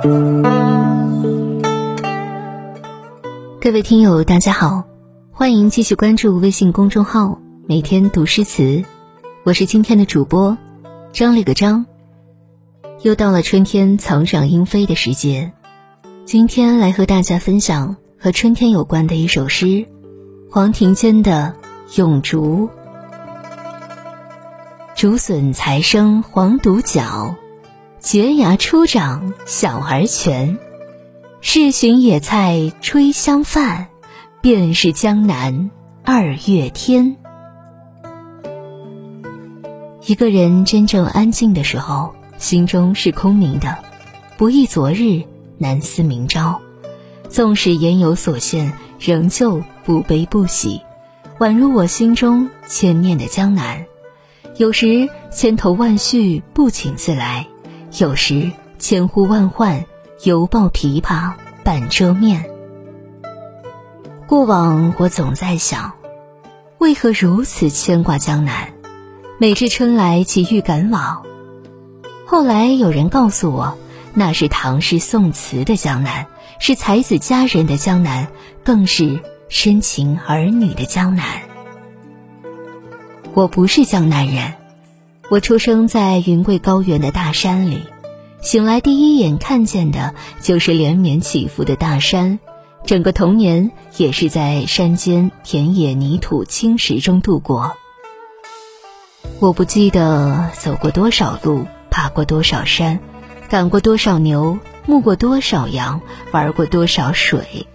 各位听友，大家好，欢迎继续关注微信公众号“每天读诗词”，我是今天的主播张了个张。又到了春天草长莺飞的时节，今天来和大家分享和春天有关的一首诗——黄庭坚的《咏竹》。竹笋才生黄独角，蕨芽初长小儿全。试寻野菜炊香饭，便是江南二月天。一个人真正安静的时候，心中是空明的，不忆昨日，难思明朝。纵使言有所限，仍旧不悲不喜，宛如我心中千念的江南。有时千头万绪不请自来，有时千呼万唤。犹抱琵琶半遮面。过往我总在想，为何如此牵挂江南？每至春来即欲赶往。后来有人告诉我，那是唐诗宋词的江南，是才子佳人的江南，更是深情儿女的江南。我不是江南人，我出生在云贵高原的大山里。醒来第一眼看见的就是连绵起伏的大山，整个童年也是在山间田野泥土青石中度过。我不记得走过多少路，爬过多少山，赶过多少牛，牧过多少羊，玩过多少水，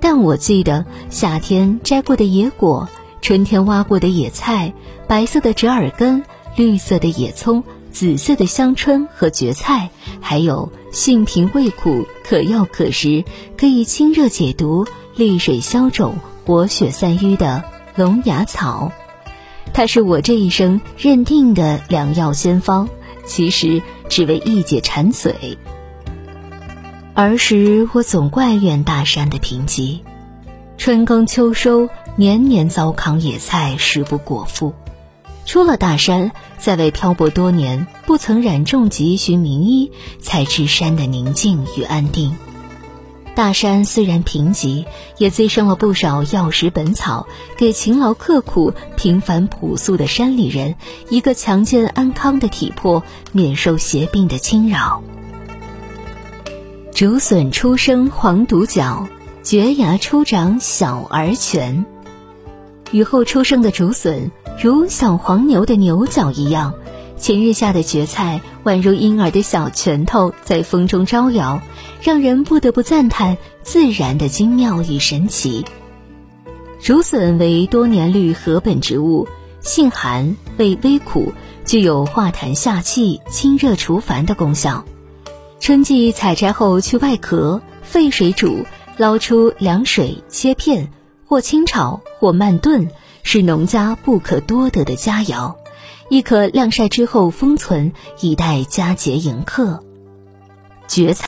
但我记得夏天摘过的野果，春天挖过的野菜，白色的折耳根，绿色的野葱。紫色的香椿和蕨菜，还有性平味苦、可药可食、可以清热解毒、利水消肿、活血散瘀的龙牙草，它是我这一生认定的良药仙方。其实只为一解馋嘴。儿时我总怪怨大山的贫瘠，春耕秋收，年年糟糠野菜，食不果腹。出了大山，在为漂泊多年不曾染重疾寻名医，才知山的宁静与安定。大山虽然贫瘠，也滋生了不少药食本草，给勤劳刻苦、平凡朴素的山里人一个强健安康的体魄，免受邪病的侵扰。竹笋初生黄独角，蕨芽初长小儿全。雨后出生的竹笋。如小黄牛的牛角一样，晴日下的蕨菜宛如婴儿的小拳头，在风中招摇，让人不得不赞叹自然的精妙与神奇。竹笋为多年绿禾本植物，性寒，味微苦，具有化痰下气、清热除烦的功效。春季采摘后去外壳，沸水煮，捞出凉水切片，或清炒，或慢炖。是农家不可多得的佳肴，亦可晾晒之后封存，以待佳节迎客。蕨菜。